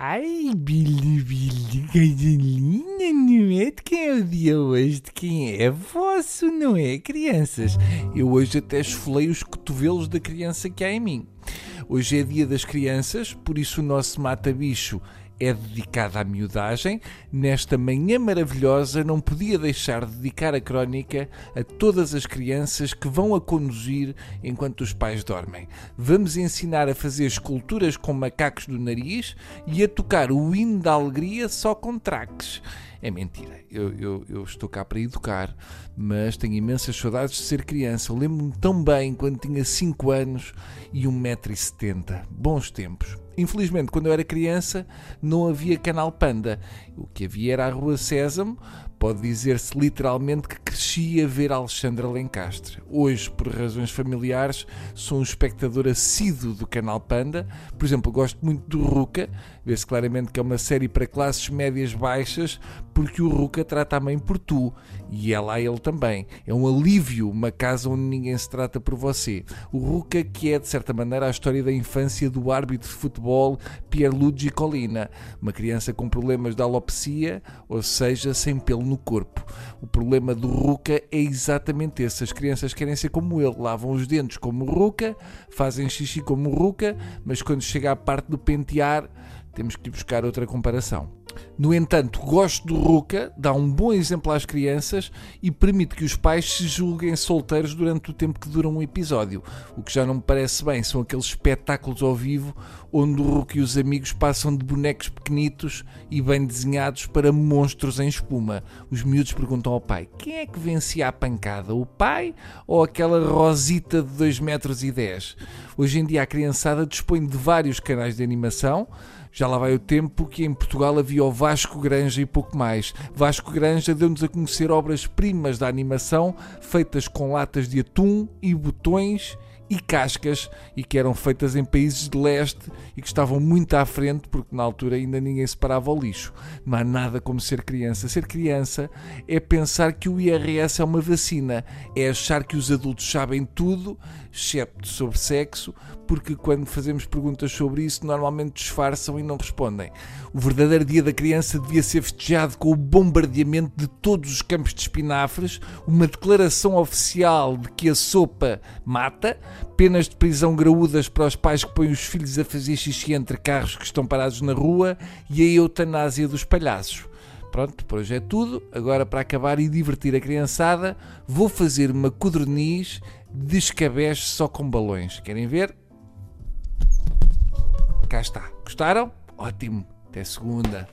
Ai, Billy, Billy, Cadelinha, não é? De quem é o dia hoje, de quem é? Vosso, não é, crianças? Eu hoje até esfolei os cotovelos da criança que há em mim. Hoje é dia das crianças, por isso o nosso mata-bicho é dedicada à miudagem. Nesta manhã maravilhosa, não podia deixar de dedicar a crónica a todas as crianças que vão a conduzir enquanto os pais dormem. Vamos ensinar a fazer esculturas com macacos do nariz e a tocar o hino da alegria só com traques. É mentira, eu, eu, eu, estou cá para educar, mas tenho imensas saudades de ser criança. Lembro-me tão bem quando tinha 5 anos e 1,70m. Bons tempos. Infelizmente, quando eu era criança, não havia canal Panda. O que havia era a Rua Sésamo. Pode dizer-se literalmente que cresci a ver Alexandre Lencastre. Hoje, por razões familiares, sou um espectador assíduo do canal Panda. Por exemplo, gosto muito do Ruka. Vê-se claramente que é uma série para classes médias baixas, porque o Ruka trata a mãe por tu. E ela a ele também. É um alívio uma casa onde ninguém se trata por você. O Ruka, que é, de certa maneira, a história da infância do árbitro de futebol Pierluigi Colina. Uma criança com problemas de alopecia, ou seja, sem pelo no corpo. O problema do Ruka é exatamente esse. As crianças querem ser como ele, lavam os dentes como Ruka, fazem xixi como Ruka, mas quando chega à parte do pentear, temos que buscar outra comparação. No entanto, gosto do Ruka, dá um bom exemplo às crianças e permite que os pais se julguem solteiros durante o tempo que dura um episódio. O que já não me parece bem são aqueles espetáculos ao vivo onde o Ruka e os amigos passam de bonecos pequenitos e bem desenhados para monstros em espuma. Os miúdos perguntam ao pai: quem é que vencia a pancada, o pai ou aquela rosita de 2 metros e 10? Hoje em dia a criançada dispõe de vários canais de animação já lá vai o tempo que em Portugal havia o Vasco Granja e pouco mais. Vasco Granja deu-nos a conhecer obras-primas da animação feitas com latas de atum e botões e cascas e que eram feitas em países de leste e que estavam muito à frente porque na altura ainda ninguém separava o lixo. Não há nada como ser criança. Ser criança é pensar que o IRS é uma vacina, é achar que os adultos sabem tudo, excepto sobre sexo, porque quando fazemos perguntas sobre isso normalmente disfarçam e não respondem. O verdadeiro dia da criança devia ser festejado com o bombardeamento de todos os campos de espinafres, uma declaração oficial de que a sopa mata, penas de prisão graúdas para os pais que põem os filhos a fazer xixi entre carros que estão parados na rua e a eutanásia dos palhaços. Pronto, por hoje é tudo. Agora, para acabar e divertir a criançada, vou fazer uma codorniz de escabeche só com balões. Querem ver? Cá está. Gostaram? Ótimo. Até segunda.